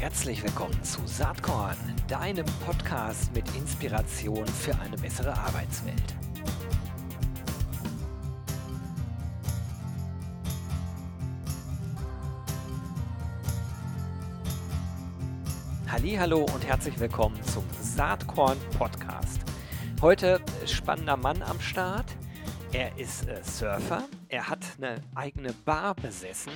Herzlich willkommen zu Saatkorn, deinem Podcast mit Inspiration für eine bessere Arbeitswelt. Hallo und herzlich willkommen zum Saatkorn Podcast. Heute spannender Mann am Start. Er ist äh, Surfer, er hat eine eigene Bar besessen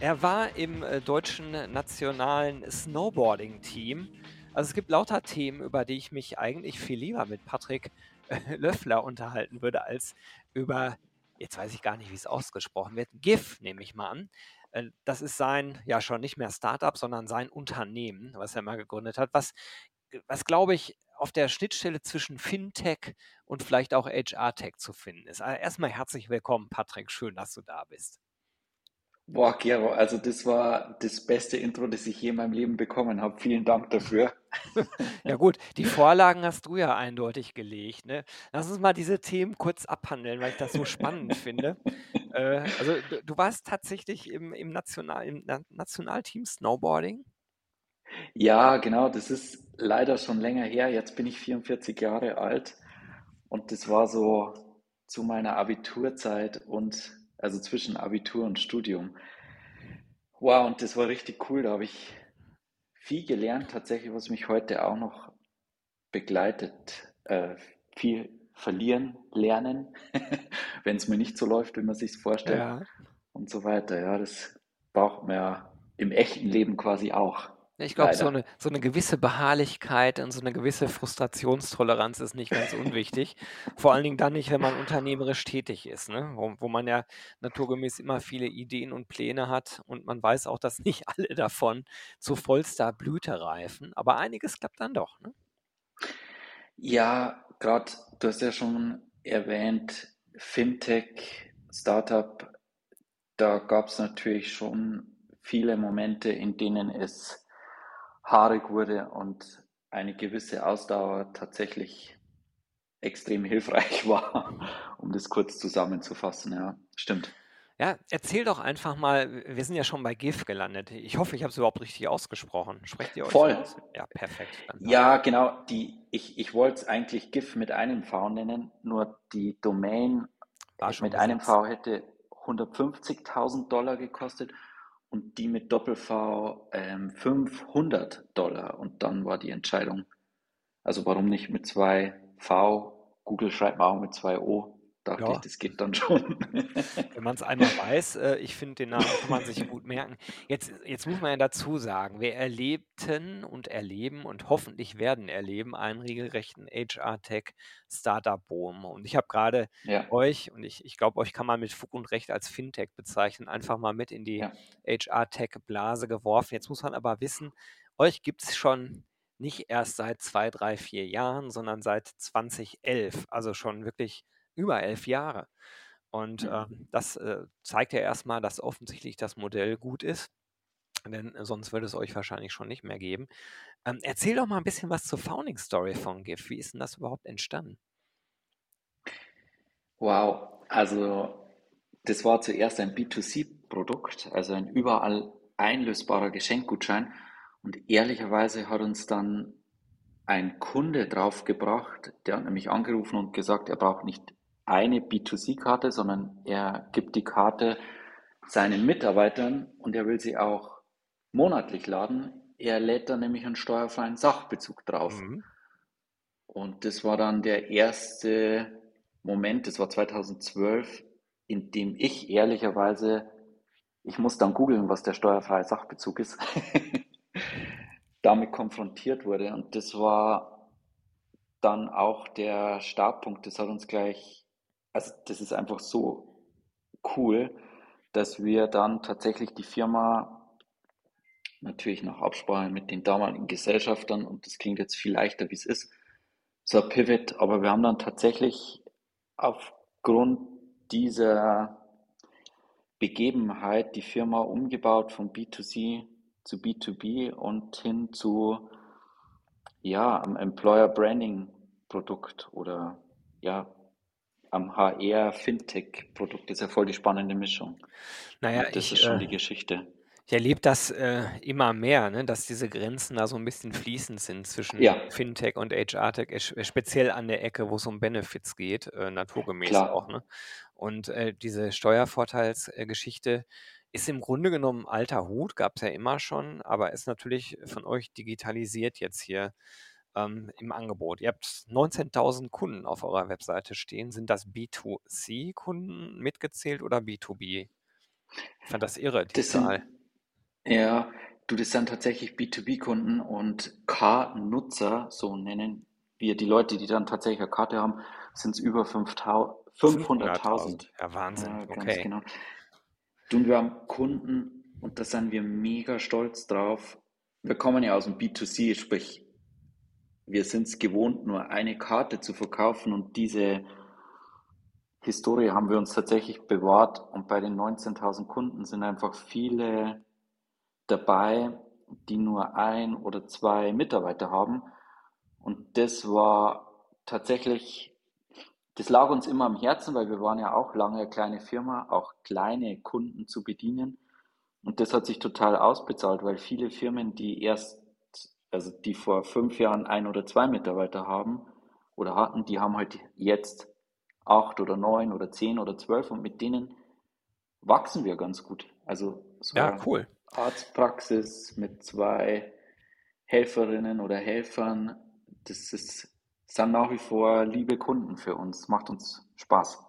er war im äh, deutschen nationalen Snowboarding-Team. Also es gibt lauter Themen, über die ich mich eigentlich viel lieber mit Patrick äh, Löffler unterhalten würde, als über, jetzt weiß ich gar nicht, wie es ausgesprochen wird, GIF nehme ich mal an. Äh, das ist sein, ja schon nicht mehr Startup, sondern sein Unternehmen, was er mal gegründet hat, was, was glaube ich, auf der Schnittstelle zwischen Fintech und vielleicht auch HR-Tech zu finden ist. Also erstmal herzlich willkommen, Patrick. Schön, dass du da bist. Boah, Gero, also das war das beste Intro, das ich je in meinem Leben bekommen habe. Vielen Dank dafür. Ja gut, die Vorlagen hast du ja eindeutig gelegt. Ne? Lass uns mal diese Themen kurz abhandeln, weil ich das so spannend finde. Äh, also du, du, warst tatsächlich im, im, National, im Nationalteam Snowboarding? Ja, genau, das ist leider schon länger her. Jetzt bin ich 44 Jahre alt und das war so zu meiner Abiturzeit und also zwischen Abitur und Studium. Wow, und das war richtig cool. Da habe ich viel gelernt, tatsächlich, was mich heute auch noch begleitet. Äh, viel verlieren, lernen, wenn es mir nicht so läuft, wie man sich vorstellt. Ja. Und so weiter. Ja, das braucht man ja im echten Leben quasi auch. Ich glaube, so eine, so eine gewisse Beharrlichkeit und so eine gewisse Frustrationstoleranz ist nicht ganz unwichtig. Vor allen Dingen dann nicht, wenn man unternehmerisch tätig ist, ne? wo, wo man ja naturgemäß immer viele Ideen und Pläne hat und man weiß auch, dass nicht alle davon zu vollster Blüte reifen, aber einiges klappt dann doch. Ne? Ja, gerade, du hast ja schon erwähnt, Fintech, Startup, da gab es natürlich schon viele Momente, in denen es haarig wurde und eine gewisse Ausdauer tatsächlich extrem hilfreich war, um das kurz zusammenzufassen. Ja, stimmt. Ja, erzähl doch einfach mal, wir sind ja schon bei GIF gelandet. Ich hoffe, ich habe es überhaupt richtig ausgesprochen. Sprecht ihr euch Voll. Aus? Ja, perfekt. Ja, genau. Die, ich ich wollte es eigentlich GIF mit einem V nennen, nur die Domain mit einem V hätte 150.000 Dollar gekostet und die mit Doppel-V ähm, 500 Dollar. Und dann war die Entscheidung, also warum nicht mit zwei V? Google schreibt mal auch mit zwei O. Dachte ja. ich, das geht dann schon. Wenn man es einmal weiß, äh, ich finde, den Namen kann man sich gut merken. Jetzt, jetzt muss man ja dazu sagen, wir erlebten und erleben und hoffentlich werden erleben einen regelrechten HR-Tech-Startup-Boom. Und ich habe gerade ja. euch, und ich, ich glaube, euch kann man mit Fug und Recht als Fintech bezeichnen, einfach mal mit in die ja. HR-Tech-Blase geworfen. Jetzt muss man aber wissen, euch gibt es schon nicht erst seit zwei, drei, vier Jahren, sondern seit 2011. Also schon wirklich über elf Jahre. Und äh, das äh, zeigt ja erstmal, dass offensichtlich das Modell gut ist. Denn sonst würde es euch wahrscheinlich schon nicht mehr geben. Ähm, erzähl doch mal ein bisschen was zur Founding Story von GIF. Wie ist denn das überhaupt entstanden? Wow, also das war zuerst ein B2C-Produkt, also ein überall einlösbarer Geschenkgutschein. Und ehrlicherweise hat uns dann ein Kunde draufgebracht, der hat nämlich angerufen und gesagt, er braucht nicht eine B2C-Karte, sondern er gibt die Karte seinen Mitarbeitern und er will sie auch monatlich laden. Er lädt dann nämlich einen steuerfreien Sachbezug drauf. Mhm. Und das war dann der erste Moment, das war 2012, in dem ich ehrlicherweise, ich muss dann googeln, was der steuerfreie Sachbezug ist, damit konfrontiert wurde. Und das war dann auch der Startpunkt. Das hat uns gleich also das ist einfach so cool, dass wir dann tatsächlich die Firma natürlich nach Absprache mit den damaligen Gesellschaftern und das klingt jetzt viel leichter, wie es ist, so ein Pivot, aber wir haben dann tatsächlich aufgrund dieser Begebenheit die Firma umgebaut von B2C zu B2B und hin zu ja, am Employer Branding Produkt oder ja, am HR-Fintech-Produkt. Das ist ja voll die spannende Mischung. Naja, das ich, ist schon äh, die Geschichte. Ich erlebe das äh, immer mehr, ne, dass diese Grenzen da so ein bisschen fließend sind zwischen Ja, Fintech und HR-Tech, esch speziell an der Ecke, wo es um Benefits geht, äh, naturgemäß auch, klar. ne? Und, äh, diese Steuervorteilsgeschichte ist im Grunde genommen alter Hut, gab's ja immer schon, aber ist natürlich von euch digitalisiert jetzt hier, ähm, im Angebot. Ihr habt 19.000 Kunden auf eurer Webseite stehen. Sind das B2C-Kunden mitgezählt oder B2B? Ich fand das irre, die Das sind, Zahl. ja, du, das sind tatsächlich B2B-Kunden und K-Nutzer, so nennen wir die Leute, die dann tatsächlich eine Karte haben, sind es über 5000 500.000. 500.000. Ja, Wahnsinn. Ja, ganz Okay. genau. Du, wir haben Kunden und da sind wir mega stolz drauf. Wir kommen ja aus dem B2C, sprich, wir sind es gewohnt, nur eine Karte zu verkaufen und diese Historie haben wir uns tatsächlich bewahrt und bei den 19.000 Kunden sind einfach viele dabei, die nur ein oder zwei Mitarbeiter haben. Und das war tatsächlich, das lag uns immer am Herzen, weil wir waren ja auch lange eine kleine Firma, auch kleine Kunden zu bedienen. Und das hat sich total ausbezahlt, weil viele Firmen, die erst, also die vor fünf Jahren ein oder zwei Mitarbeiter haben oder hatten, die haben halt jetzt acht oder neun oder zehn oder zwölf und mit denen wachsen wir ganz gut. Also so Ja, eine cool. Arztpraxis mit zwei Helferinnen oder Helfern, das ist, sind nach wie vor liebe Kunden für uns, macht uns Spaß.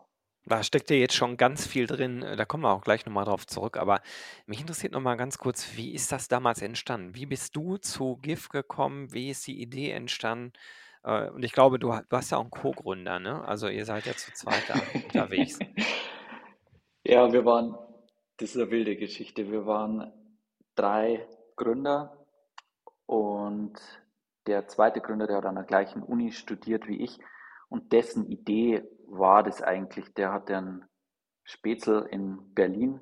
Da steckt ja jetzt schon ganz viel drin. Da kommen wir auch gleich nochmal drauf zurück. Aber mich interessiert nochmal ganz kurz, wie ist das damals entstanden? Wie bist du zu GIF gekommen? Wie ist die Idee entstanden? Äh, Und ich glaube, du, du hast ja auch einen Co-Gründer, ne? Also ihr seid ja zu zweit da unterwegs. Ja, wir waren, das ist eine wilde Geschichte. Wir waren drei Gründer und der zweite Gründer, der hat an der gleichen Uni studiert wie ich und dessen Idee war das eigentlich, der hatte einen Spätzl in Berlin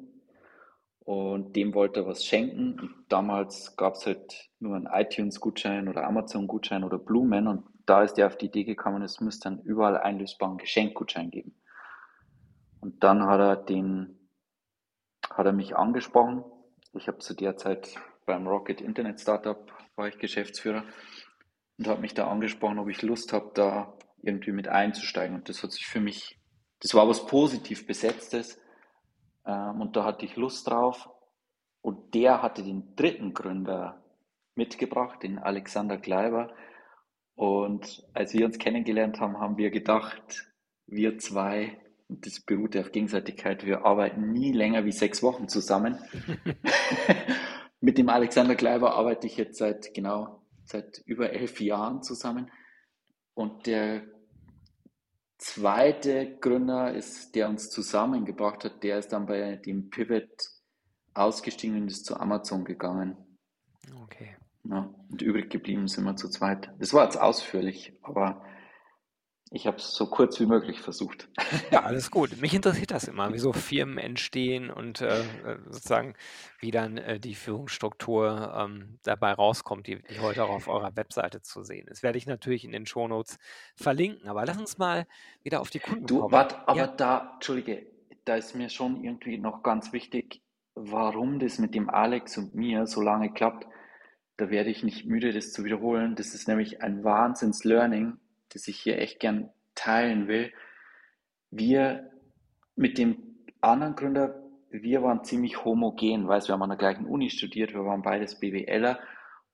und dem wollte er was schenken. Und damals gab es halt nur einen iTunes-Gutschein oder Amazon-Gutschein oder Blumen und da ist der auf die Idee gekommen, es müsste dann überall einlösbaren Geschenkgutschein geben. Und dann hat er den hat er mich angesprochen. Ich habe zu der Zeit beim Rocket Internet Startup war ich Geschäftsführer und habe mich da angesprochen, ob ich Lust habe, da irgendwie mit einzusteigen. Und das hat sich für mich, das war was positiv besetztes ähm, und da hatte ich Lust drauf. Und der hatte den dritten Gründer mitgebracht, den Alexander Kleiber. Und als wir uns kennengelernt haben, haben wir gedacht, wir zwei, und das beruht ja auf Gegenseitigkeit, wir arbeiten nie länger wie sechs Wochen zusammen. Mit dem Alexander Kleiber arbeite ich jetzt seit genau, seit über elf Jahren zusammen. Und der zweite Gründer ist, der uns zusammengebracht hat, der ist dann bei dem Pivot ausgestiegen und ist zu Amazon gegangen. Okay. Ja, und übrig geblieben sind wir zu zweit. Das war jetzt ausführlich, aber ich habe es so kurz wie möglich versucht. Ja, alles gut. Mich interessiert das immer, wie so Firmen entstehen und äh, sozusagen, wie dann äh, die Führungsstruktur ähm, dabei rauskommt, die, die heute auch auf eurer Webseite zu sehen ist. Werde ich natürlich in den Shownotes verlinken. Aber lass uns mal wieder auf die Kunden Du, kommen. warte, aber Ja, da, Entschuldige, da ist mir schon irgendwie noch ganz wichtig, warum das mit dem Alex und mir so lange klappt. Da werde ich nicht müde, das zu wiederholen. Das ist nämlich ein Wahnsinns-Learning, das ich hier echt gern teilen will. Wir mit dem anderen Gründer, wir waren ziemlich homogen, weißt, wir haben an der gleichen Uni studiert, wir waren beides BWLer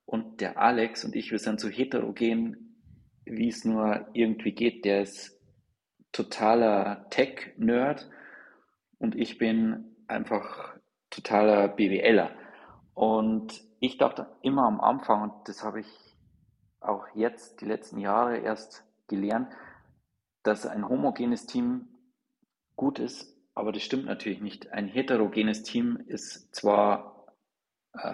und der Alex und ich, wir sind so heterogen, wie es nur irgendwie geht. Der ist totaler Tech-Nerd und ich bin einfach totaler BWLer. Und ich dachte immer am Anfang, und das habe ich auch jetzt die letzten Jahre erst gelernt, dass ein homogenes Team gut ist, aber das stimmt natürlich nicht. Ein heterogenes Team ist zwar äh,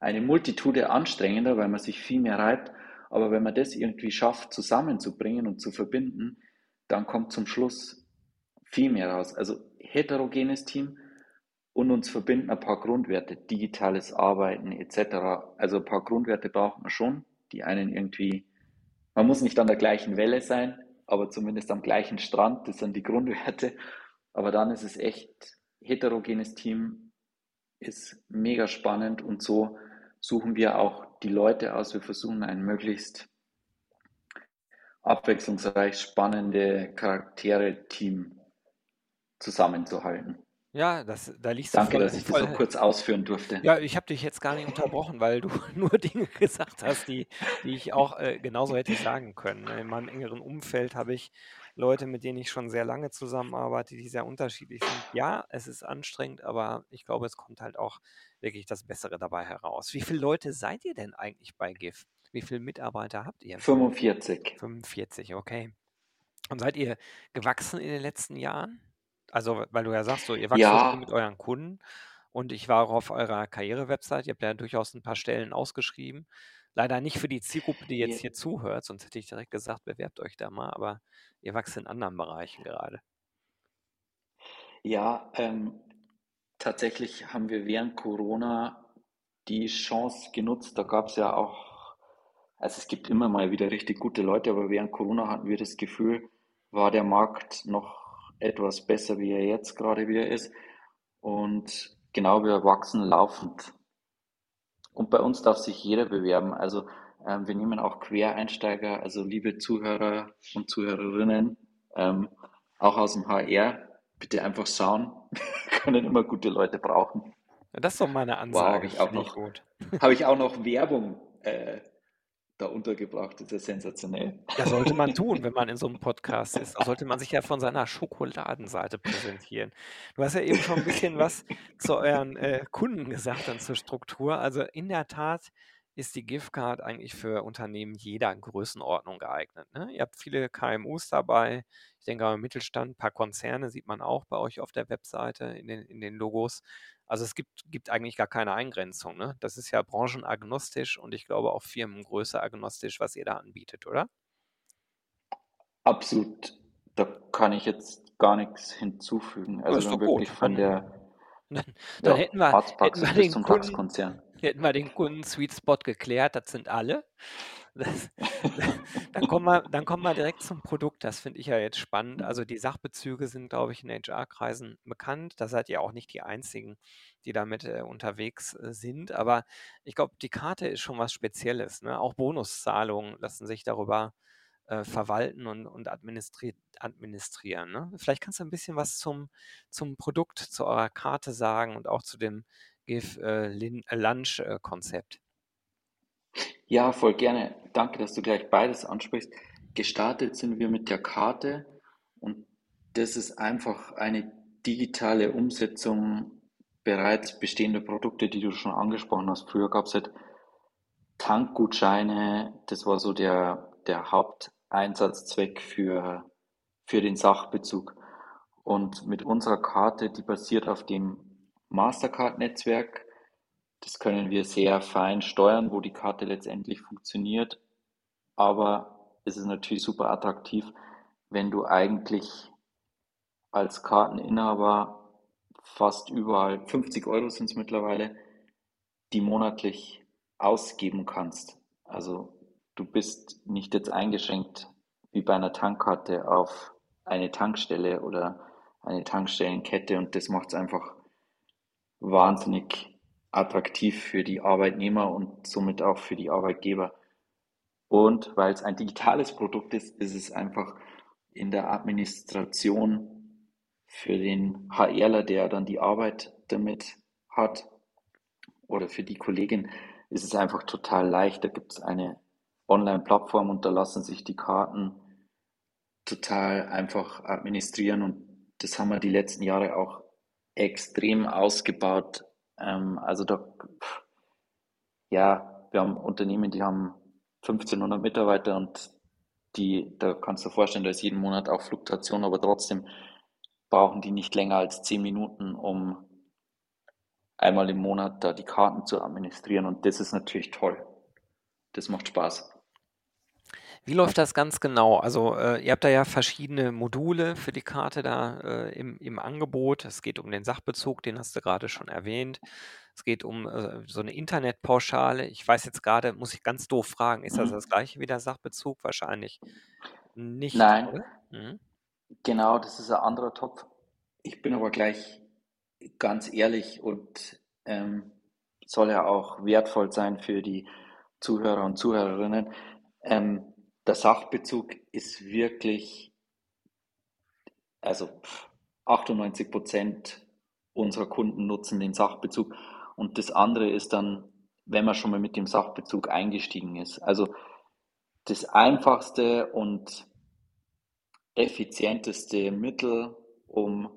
eine Multitude anstrengender, weil man sich viel mehr reibt, aber wenn man das irgendwie schafft, zusammenzubringen und zu verbinden, dann kommt zum Schluss viel mehr raus. Also heterogenes Team und uns verbinden ein paar Grundwerte, digitales Arbeiten etc. Also ein paar Grundwerte braucht man schon, die einen irgendwie, man muss nicht an der gleichen Welle sein, aber zumindest am gleichen Strand, das sind die Grundwerte. Aber dann ist es echt heterogenes Team ist mega spannend und so suchen wir auch die Leute aus. Wir versuchen ein möglichst abwechslungsreich spannende Charaktere-Team zusammenzuhalten. Ja, das, da liegst du Danke, voll, dass ich voll, das so kurz ausführen durfte. Ja, ich habe dich jetzt gar nicht unterbrochen, weil du nur Dinge gesagt hast, die, die ich auch äh, genauso hätte sagen können. In meinem engeren Umfeld habe ich Leute, mit denen ich schon sehr lange zusammenarbeite, die sehr unterschiedlich sind. Ja, es ist anstrengend, aber ich glaube, es kommt halt auch wirklich das Bessere dabei heraus. Wie viele Leute seid ihr denn eigentlich bei GIF? Wie viele Mitarbeiter habt ihr? 45. 45, okay. Und seid ihr gewachsen in den letzten Jahren? Also, weil du ja sagst, so, ihr wachst ja. mit euren Kunden. Und ich war auch auf eurer Karriere-Website. Ihr habt ja durchaus ein paar Stellen ausgeschrieben. Leider nicht für die Zielgruppe, die jetzt hier zuhört, sonst hätte ich direkt gesagt, bewerbt euch da mal, aber ihr wächst in anderen Bereichen gerade. Ja, ähm, tatsächlich haben wir während Corona die Chance genutzt. Da gab es ja auch, also es gibt immer mal wieder richtig gute Leute, aber während Corona hatten wir das Gefühl, war der Markt noch etwas besser, wie er jetzt gerade wieder ist. Und genau, wir wachsen laufend. Und bei uns darf sich jeder bewerben. Also ähm, wir nehmen auch Quereinsteiger, also liebe Zuhörer und Zuhörerinnen, ähm, auch aus dem HR, bitte einfach schauen. können immer gute Leute brauchen. Das ist doch meine Ansage. Wow, habe ich, auch noch, hab ich auch noch Werbung äh, da untergebracht. Ist ja sensationell. Das sollte man tun, wenn man in so einem Podcast ist. Da sollte man sich ja von seiner Schokoladenseite präsentieren. Du hast ja eben schon ein bisschen was zu euren äh, Kunden gesagt und zur Struktur. Also in der Tat ist die Giftcard eigentlich für Unternehmen jeder Größenordnung geeignet. Ne? Ihr habt viele KMUs dabei. Ich denke am Mittelstand, ein paar Konzerne sieht man auch bei euch auf der Webseite in den, in den Logos. Also es gibt, gibt eigentlich gar keine Eingrenzung. Ne? Das ist ja branchenagnostisch und ich glaube auch Firmengröße agnostisch, was ihr da anbietet, oder? Absolut. Da kann ich jetzt gar nichts hinzufügen. Also wirklich gut. von der, dann, dann hätten wir, hätten wir zum DAX-Konzern. Hätten wir den Kunden Sweet Spot geklärt, das sind alle. Dann, kommen wir, dann kommen wir direkt zum Produkt. Das finde ich ja jetzt spannend. Also die Sachbezüge sind, glaube ich, in HR-Kreisen bekannt. Da seid ihr auch nicht die Einzigen, die damit äh, unterwegs äh, sind. Aber ich glaube, die Karte ist schon was Spezielles. Ne? Auch Bonuszahlungen lassen sich darüber äh, verwalten und, und administri administrieren. Ne? Vielleicht kannst du ein bisschen was zum, zum Produkt, zu eurer Karte sagen und auch zu dem Give äh, Lunch-Konzept. Ja, voll gerne. Danke, dass du gleich beides ansprichst. Gestartet sind wir mit der Karte und das ist einfach eine digitale Umsetzung bereits bestehender Produkte, die du schon angesprochen hast. Früher gab es halt Tankgutscheine, das war so der, der Haupteinsatzzweck für, für den Sachbezug. Und mit unserer Karte, die basiert auf dem Mastercard-Netzwerk, das können wir sehr fein steuern, wo die Karte letztendlich funktioniert. Aber es ist natürlich super attraktiv, wenn du eigentlich als Karteninhaber fast überall 50 Euro sind es mittlerweile, die monatlich ausgeben kannst. Also du bist nicht jetzt eingeschränkt wie bei einer Tankkarte auf eine Tankstelle oder eine Tankstellenkette und das macht es einfach wahnsinnig attraktiv für die Arbeitnehmer und somit auch für die Arbeitgeber. Und weil es ein digitales Produkt ist, ist es einfach in der Administration für den HRler, der dann die Arbeit damit hat, oder für die Kollegin, ist es einfach total leicht. Da gibt es eine Online-Plattform und da lassen sich die Karten total einfach administrieren und das haben wir die letzten Jahre auch extrem ausgebaut, ähm, also da, ja, wir haben Unternehmen, die haben 1500 Mitarbeiter und die, da kannst du dir vorstellen, da ist jeden Monat auch Fluktuation, aber trotzdem brauchen die nicht länger als 10 Minuten, um einmal im Monat da die Karten zu administrieren und das ist natürlich toll. Das macht Spaß. Wie läuft das ganz genau? Also äh, ihr habt da ja verschiedene Module für die Karte da äh, im, im Angebot. Es geht um den Sachbezug, den hast du gerade schon erwähnt. Es geht um äh, so eine Internetpauschale. Ich weiß jetzt gerade, muss ich ganz doof fragen, ist das mhm. das gleiche wie der Sachbezug? Wahrscheinlich nicht. Nein, mhm. genau, das ist ein anderer Topf. Ich bin aber gleich ganz ehrlich und ähm, soll ja auch wertvoll sein für die Zuhörer und Zuhörerinnen. Ähm, der Sachbezug ist wirklich, also 98 Prozent unserer Kunden nutzen den Sachbezug. Und das andere ist dann, wenn man schon mal mit dem Sachbezug eingestiegen ist. Also das einfachste und effizienteste Mittel, um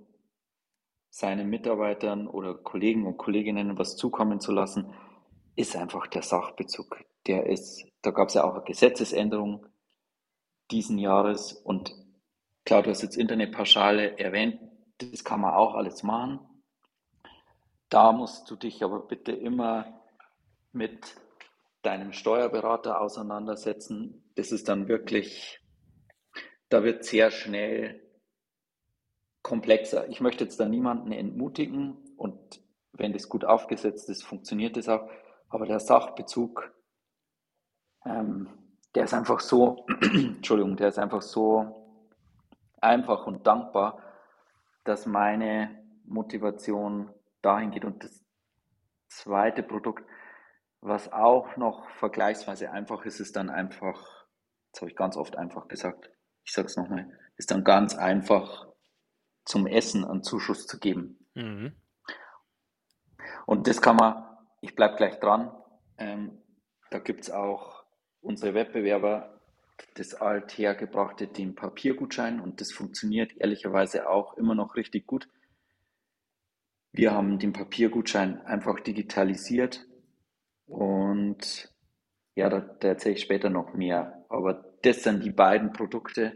seinen Mitarbeitern oder Kollegen und Kolleginnen was zukommen zu lassen, ist einfach der Sachbezug. Der ist, da gab es ja auch eine Gesetzesänderung diesen Jahres und klar, du hast jetzt Internetpauschale erwähnt, das kann man auch alles machen. Da musst du dich aber bitte immer mit deinem Steuerberater auseinandersetzen. Das ist dann wirklich, da wird sehr schnell komplexer. Ich möchte jetzt da niemanden entmutigen und wenn das gut aufgesetzt ist, funktioniert das auch. Aber der Sachbezug, ähm, der ist einfach so, Entschuldigung, der ist einfach so einfach und dankbar, dass meine Motivation dahin geht. Und das zweite Produkt, was auch noch vergleichsweise einfach ist, ist dann einfach, das habe ich ganz oft einfach gesagt, ich sage es nochmal, ist dann ganz einfach zum Essen einen Zuschuss zu geben. Mhm. Und das kann man, ich bleibe gleich dran, ähm, da gibt es auch unsere Wettbewerber, das althergebrachte, den Papiergutschein und das funktioniert ehrlicherweise auch immer noch richtig gut. Wir haben den Papiergutschein einfach digitalisiert und ja, da, da erzähle ich später noch mehr. Aber das sind die beiden Produkte,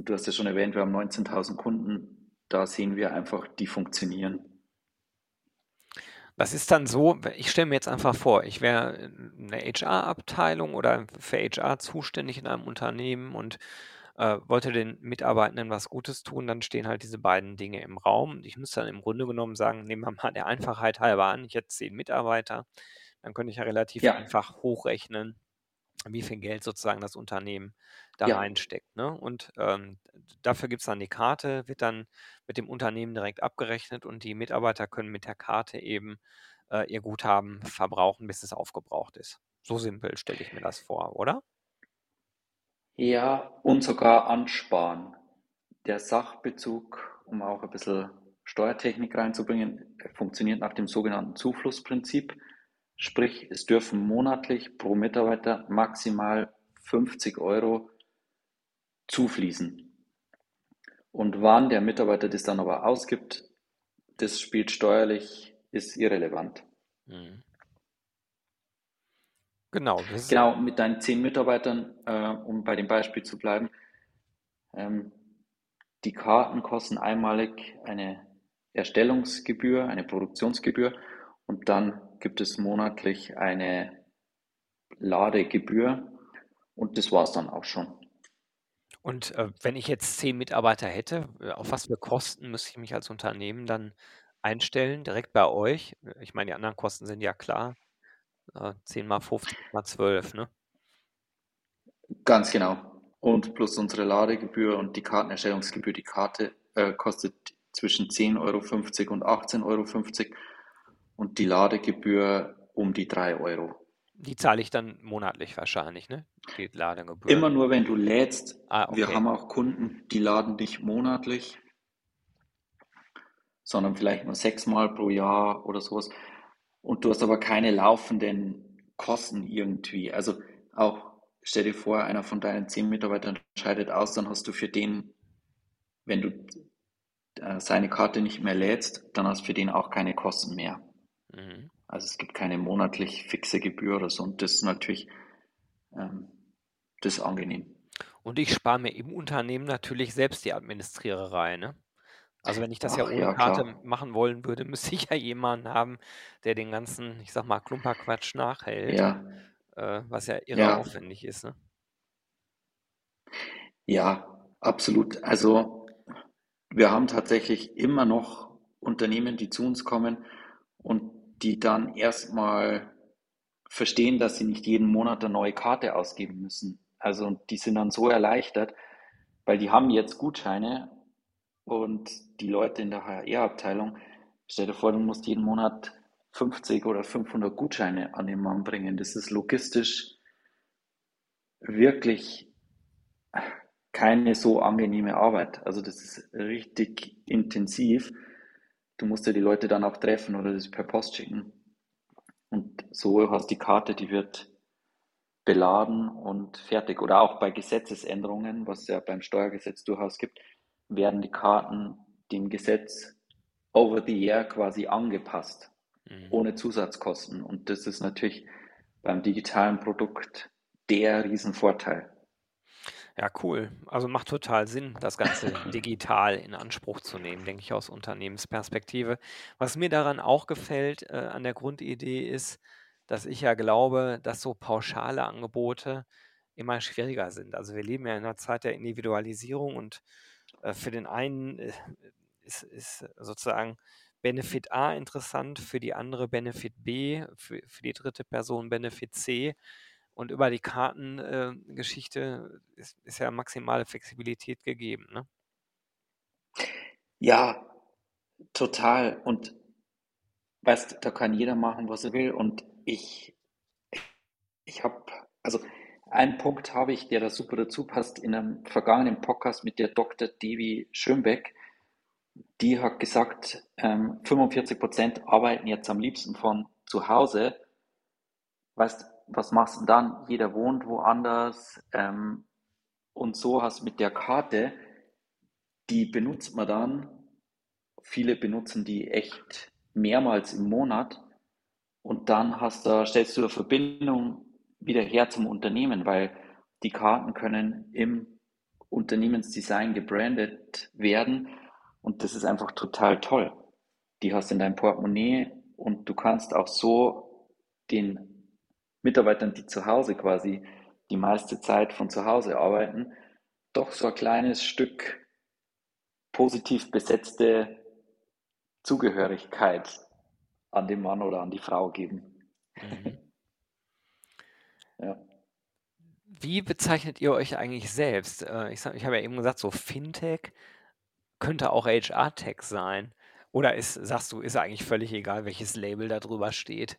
und du hast ja schon erwähnt, wir haben 19.000 Kunden. Da sehen wir einfach, die funktionieren. Was ist dann so, ich stelle mir jetzt einfach vor, ich wäre eine HR-Abteilung oder für HR zuständig in einem Unternehmen und äh, wollte den Mitarbeitenden was Gutes tun, dann stehen halt diese beiden Dinge im Raum. Ich muss dann im Grunde genommen sagen, nehmen wir mal der Einfachheit halber an, ich hätte zehn Mitarbeiter, dann könnte ich ja relativ ja. einfach hochrechnen, wie viel Geld sozusagen das Unternehmen da ja. reinsteckt. Ne? Und ähm, dafür gibt es dann die Karte, wird dann mit dem Unternehmen direkt abgerechnet und die Mitarbeiter können mit der Karte eben äh, ihr Guthaben verbrauchen, bis es aufgebraucht ist. So simpel stelle ich mir das vor, oder? Ja, und sogar ansparen. Der Sachbezug, um auch ein bisschen Steuertechnik reinzubringen, funktioniert nach dem sogenannten Zuflussprinzip. Sprich, es dürfen monatlich pro Mitarbeiter maximal 50 Euro zufließen. Und wann der Mitarbeiter das dann aber ausgibt, das spielt steuerlich, ist irrelevant. Mhm. Genau. genau, mit deinen zehn Mitarbeitern, äh, um bei dem Beispiel zu bleiben, ähm, die Karten kosten einmalig eine Erstellungsgebühr, eine Produktionsgebühr und dann gibt es monatlich eine Ladegebühr und das war es dann auch schon. Und äh, wenn ich jetzt zehn Mitarbeiter hätte, äh, auf was für Kosten müsste ich mich als Unternehmen dann einstellen, direkt bei euch? Ich meine, die anderen Kosten sind ja klar. Äh, 10 mal 15 mal 12, ne? Ganz genau. Und plus unsere Ladegebühr und die Kartenerstellungsgebühr. Die Karte äh, kostet zwischen 10,50 Euro und 18,50 Euro und die Ladegebühr um die 3 Euro. Die zahle ich dann monatlich wahrscheinlich, ne? Die Ladegebühr. Immer nur, wenn du lädst. Ah, okay. Wir haben auch Kunden, die laden nicht monatlich, sondern vielleicht nur sechsmal pro Jahr oder sowas. Und du hast aber keine laufenden Kosten irgendwie. Also auch, stell dir vor, einer von deinen zehn Mitarbeitern scheidet aus, dann hast du für den, wenn du äh, seine Karte nicht mehr lädst, dann hast du für den auch keine Kosten mehr. Mhm. Also es gibt keine monatlich fixe Gebühr oder so. Und das ist natürlich ähm, das ist angenehm. Und ich spare mir im Unternehmen natürlich selbst die Administriererei, ne? Also wenn ich das ja ohne ja, Karte klar. machen wollen würde, müsste ich ja jemanden haben, der den ganzen, ich sag mal, Klumperquatsch nachhält, Ja, äh, was ja irre ja, aufwendig ist, ne? ja, absolut. Also wir haben tatsächlich immer noch Unternehmen, die zu uns kommen und die dann erstmal verstehen, dass sie nicht jeden Monat eine neue Karte ausgeben müssen. Also die sind dann so erleichtert, weil die haben jetzt Gutscheine und die Leute in der HR-Abteilung, stell dir vor, du musst jeden Monat 50 oder 500 Gutscheine an den Mann bringen. Das ist logistisch wirklich keine so angenehme Arbeit. Also das ist richtig intensiv. Du musst ja die Leute dann auch treffen oder das per Post schicken. Und so hast die Karte, die wird beladen und fertig. Oder auch bei Gesetzesänderungen, was es ja beim Steuergesetz durchaus gibt, werden die Karten dem Gesetz over the air quasi angepasst, mhm. ohne Zusatzkosten. Und das ist natürlich beim digitalen Produkt der Riesenvorteil. Ja, cool. Also macht total Sinn, das Ganze digital in Anspruch zu nehmen, denke ich aus Unternehmensperspektive. Was mir daran auch gefällt äh, an der Grundidee ist, dass ich ja glaube, dass so pauschale Angebote immer schwieriger sind. Also wir leben ja in einer Zeit der Individualisierung und äh, für den einen äh, ist, ist sozusagen Benefit A interessant, für die andere Benefit B, für, für die dritte Person Benefit C. Und über die Kartengeschichte äh, ist, ist, ja maximale Flexibilität gegeben. Ne? Ja, total. Und weißt, da kann jeder machen, was er will. Und ich, ich habe, also einen Punkt habe ich, der da super dazu passt, in einem vergangenen Podcast mit der Dr. Devi Schönbeck. Die hat gesagt, ähm, 45 Prozent arbeiten jetzt am liebsten von zu Hause. Weißt, was machst du dann? Jeder wohnt woanders. Ähm, und so hast mit der Karte, die benutzt man dann. Viele benutzen die echt mehrmals im Monat. Und dann hast du, stellst du eine Verbindung wieder her zum Unternehmen, weil die Karten können im Unternehmensdesign gebrandet werden und das ist einfach total toll. Die hast du in deinem Portemonnaie und du kannst auch so den Mitarbeitern, die zu Hause quasi die meiste Zeit von zu Hause arbeiten, doch so ein kleines Stück positiv besetzte Zugehörigkeit an den Mann oder an die Frau geben. Mhm. ja. Wie bezeichnet ihr euch eigentlich selbst? Äh, ich, ich habe ja eben gesagt, so Fintech könnte auch HR-Tech sein. Oder ist, sagst du, ist eigentlich völlig egal, welches Label da drüber steht?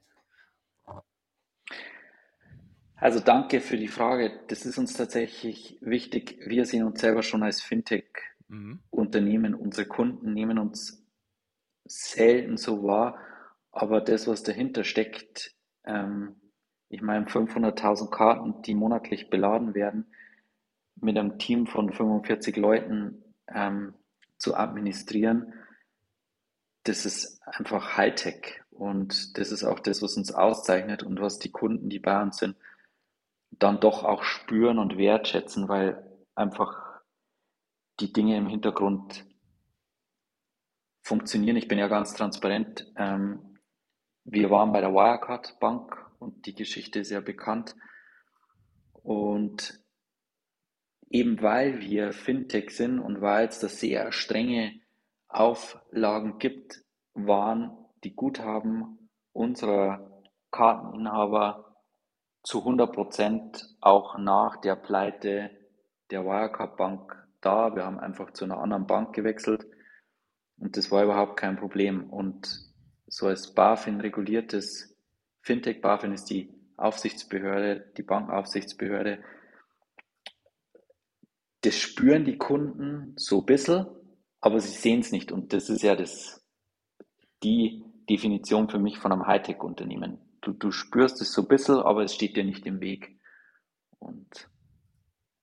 Also danke für die Frage. Das ist uns tatsächlich wichtig. Wir sehen uns selber schon als Fintech-Unternehmen. Mhm. Unsere Kunden nehmen uns selten so wahr, aber das, was dahinter steckt, ähm, ich meine 500.000 Karten, die monatlich beladen werden, mit einem Team von 45 Leuten ähm, zu administrieren, das ist einfach Hightech und das ist auch das, was uns auszeichnet und was die Kunden, die bei uns sind, dann doch auch spüren und wertschätzen, weil einfach die Dinge im Hintergrund funktionieren. Ich bin ja ganz transparent. Ähm, wir waren bei der Wirecard Bank und die Geschichte ist ja bekannt. Und eben weil wir Fintech sind und weil es da sehr strenge Auflagen gibt, waren die Guthaben unserer Karteninhaber zu 100 Prozent auch nach der Pleite der Wirecard Bank da. Wir haben einfach zu einer anderen Bank gewechselt und das war überhaupt kein Problem. Und so als BaFin reguliertes Fintech, BaFin ist die Aufsichtsbehörde, die Bankaufsichtsbehörde, das spüren die Kunden so ein bisschen, aber sie sehen es nicht. Und das ist ja das, die Definition für mich von einem Hightech-Unternehmen. Du, du spürst es so ein bisschen, aber es steht dir nicht im Weg. Und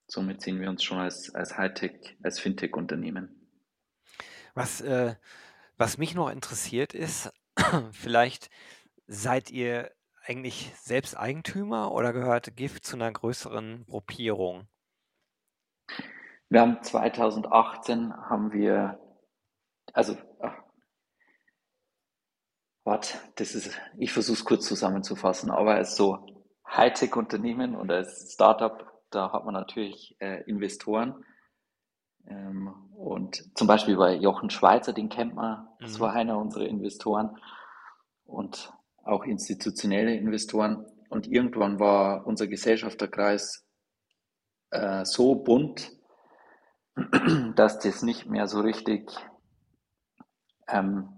somit sehen wir uns schon als, als Hightech, als Fintech-Unternehmen. Was, äh, was mich noch interessiert ist, vielleicht seid ihr eigentlich selbst Eigentümer oder gehört GIF zu einer größeren Gruppierung? Wir haben 2018 haben wir, also, warte, das ist, ich versuche es kurz zusammenzufassen, aber als so Hightech-Unternehmen und als Startup, da hat man natürlich äh, Investoren ähm, und zum Beispiel bei Jochen Schweizer, den kennt man, das mhm. war einer unserer Investoren und auch institutionelle Investoren. Und irgendwann war unser Gesellschafterkreis äh, so bunt, dass das nicht mehr so richtig ähm,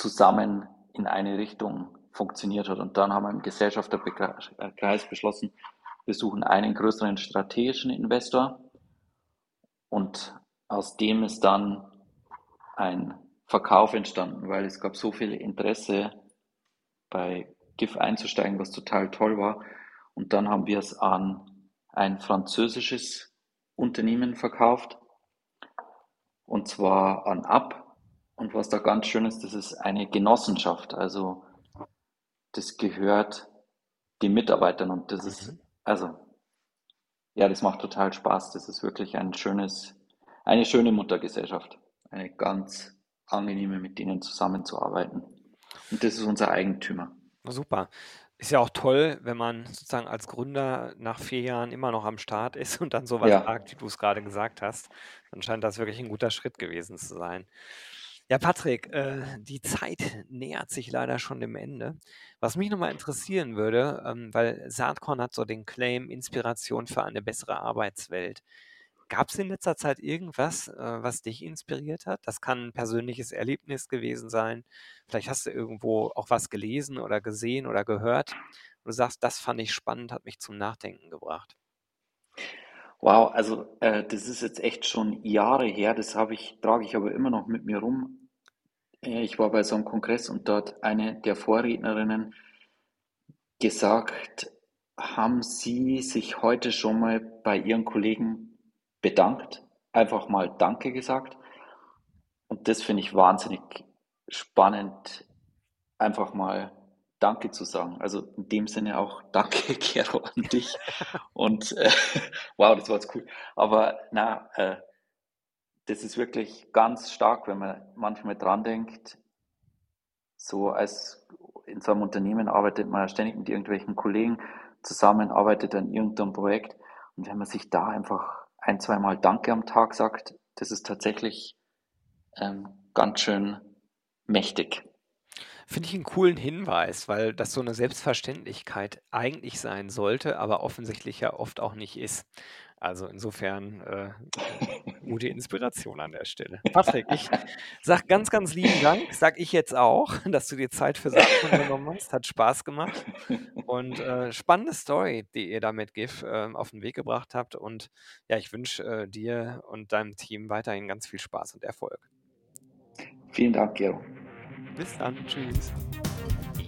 zusammen in eine Richtung funktioniert hat. Und dann haben wir im Gesellschafterkreis beschlossen, wir suchen einen größeren strategischen Investor. Und aus dem ist dann ein Verkauf entstanden, weil es gab so viel Interesse bei GIF einzusteigen, was total toll war. Und dann haben wir es an ein französisches Unternehmen verkauft, und zwar an Ab. Und was da ganz schön ist, das ist eine Genossenschaft. Also das gehört den Mitarbeitern und das ist, mhm. also ja, das macht total Spaß. Das ist wirklich ein schönes, eine schöne Muttergesellschaft. Eine ganz angenehme, mit denen zusammenzuarbeiten. Und das ist unser Eigentümer. Super. Ist ja auch toll, wenn man sozusagen als Gründer nach vier Jahren immer noch am Start ist und dann sowas Ja, sagt, wie du es gerade gesagt hast. Dann scheint das wirklich ein guter Schritt gewesen zu sein. Ja, Patrick, äh, die Zeit nähert sich leider schon dem Ende. Was mich nochmal interessieren würde, ähm, weil Saatkorn hat so den Claim Inspiration für eine bessere Arbeitswelt. Gab es in letzter Zeit irgendwas, äh, was dich inspiriert hat? Das kann ein persönliches Erlebnis gewesen sein. Vielleicht hast du irgendwo auch was gelesen oder gesehen oder gehört. Und du sagst, das fand ich spannend, hat mich zum Nachdenken gebracht. Wow, also äh, das ist jetzt echt schon Jahre her, das habe ich, trage ich aber immer noch mit mir rum. Äh, Ich war bei so einem Kongress und dort eine der Vorrednerinnen gesagt, haben Sie sich heute schon mal bei Ihren Kollegen bedankt? Einfach mal Danke gesagt? Und das finde ich wahnsinnig spannend, einfach mal Danke zu sagen. Also in dem Sinne auch Danke, Gero, an dich. Und äh, wow, das war jetzt cool. Aber na, äh, das ist wirklich ganz stark, wenn man manchmal dran denkt, so als in so einem Unternehmen arbeitet man ständig mit irgendwelchen Kollegen zusammen, arbeitet an irgendeinem Projekt. Und wenn man sich da einfach ein, zweimal Danke am Tag sagt, das ist tatsächlich ähm, ganz schön mächtig. Finde ich einen coolen Hinweis, weil das so eine Selbstverständlichkeit eigentlich sein sollte, aber offensichtlich ja oft auch nicht ist. Also insofern äh, gute Inspiration an der Stelle. Patrick, ich sag ganz, ganz lieben Dank, sag ich jetzt auch, dass du dir Zeit für Sachen genommen hast. Hat Spaß gemacht. Und äh, spannende Story, die ihr damit GIF äh, auf den Weg gebracht habt. Und ja, ich wünsche äh, dir und deinem Team weiterhin ganz viel Spaß und Erfolg. Vielen Dank, Gero. Bis dann. Tschüss.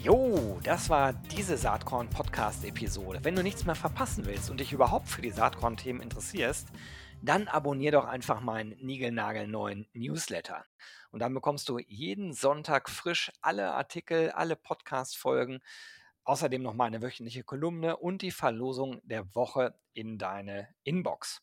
Jo, das war diese Saatkorn-Podcast-Episode. Wenn du nichts mehr verpassen willst und dich überhaupt für die Saatkorn-Themen interessierst, dann abonnier doch einfach meinen niegelnagelneuen Newsletter. Und dann bekommst du jeden Sonntag frisch alle Artikel, alle Podcast-Folgen, außerdem noch meine wöchentliche Kolumne und die Verlosung der Woche in deine Inbox.